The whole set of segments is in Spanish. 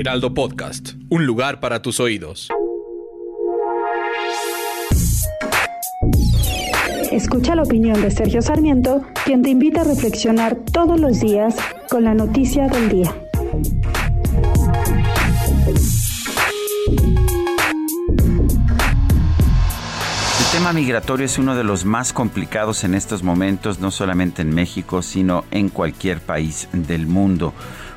Heraldo Podcast, un lugar para tus oídos. Escucha la opinión de Sergio Sarmiento, quien te invita a reflexionar todos los días con la noticia del día. El tema migratorio es uno de los más complicados en estos momentos, no solamente en México, sino en cualquier país del mundo.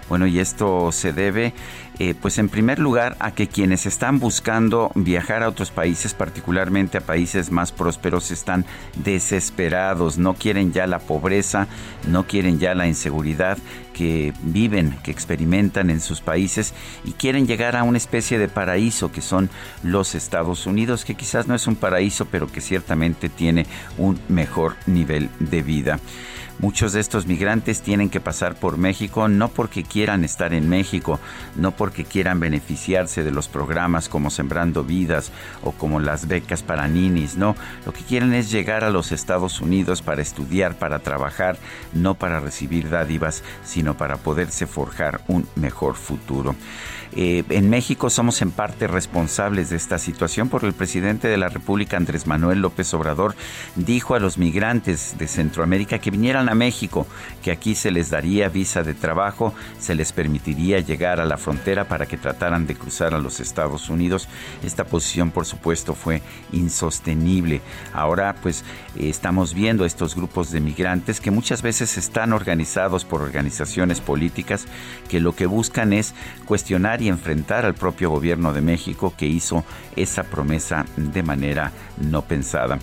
Bueno, y esto se debe eh, pues en primer lugar a que quienes están buscando viajar a otros países, particularmente a países más prósperos, están desesperados, no quieren ya la pobreza, no quieren ya la inseguridad que viven, que experimentan en sus países y quieren llegar a una especie de paraíso que son los Estados Unidos, que quizás no es un paraíso, pero que ciertamente tiene un mejor nivel de vida. Muchos de estos migrantes tienen que pasar por México no porque quieran estar en México, no porque quieran beneficiarse de los programas como Sembrando Vidas o como las becas para ninis, no. Lo que quieren es llegar a los Estados Unidos para estudiar, para trabajar, no para recibir dádivas, sino para poderse forjar un mejor futuro. Eh, en México somos en parte responsables de esta situación porque el presidente de la República, Andrés Manuel López Obrador, dijo a los migrantes de Centroamérica que vinieran a México, que aquí se les daría visa de trabajo, se les permitiría llegar a la frontera para que trataran de cruzar a los Estados Unidos. Esta posición, por supuesto, fue insostenible. Ahora, pues, estamos viendo estos grupos de migrantes que muchas veces están organizados por organizaciones políticas que lo que buscan es cuestionar y enfrentar al propio gobierno de México que hizo esa promesa de manera no pensada.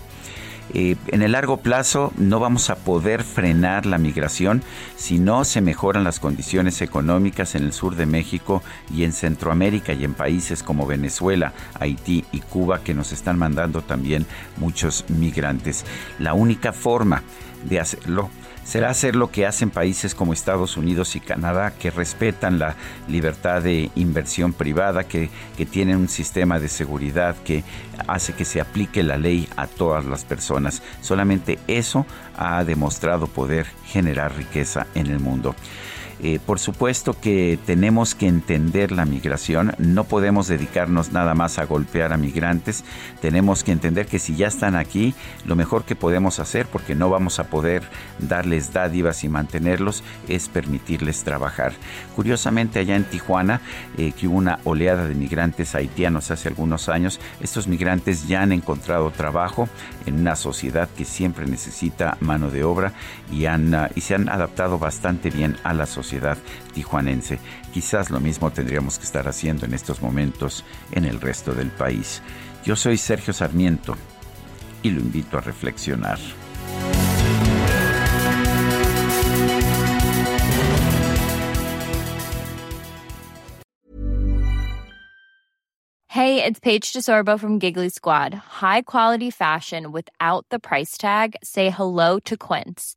Eh, en el largo plazo no vamos a poder frenar la migración si no se mejoran las condiciones económicas en el sur de México y en Centroamérica y en países como Venezuela, Haití y Cuba que nos están mandando también muchos migrantes. La única forma de hacerlo será hacer lo que hacen países como Estados Unidos y Canadá, que respetan la libertad de inversión privada, que, que, tienen un sistema de seguridad que hace que se aplique la ley a todas las personas. Solamente eso ha demostrado poder generar riqueza en el mundo. Eh, por supuesto que tenemos que entender la migración, no podemos dedicarnos nada más a golpear a migrantes, tenemos que entender que si ya están aquí, lo mejor que podemos hacer, porque no vamos a poder darles dádivas y mantenerlos, es permitirles trabajar. Curiosamente, allá en Tijuana, eh, que hubo una oleada de migrantes haitianos hace algunos años, estos migrantes ya han encontrado trabajo en una sociedad que siempre necesita mano de obra y, han, ah, y se han adaptado bastante bien a la tijuanense. Quizás lo mismo tendríamos que estar haciendo en estos momentos en el resto del país. Yo soy Sergio Sarmiento y lo invito a reflexionar. Hey, it's Paige DeSorbo from Giggly Squad. High quality fashion without the price tag. Say hello to Quince.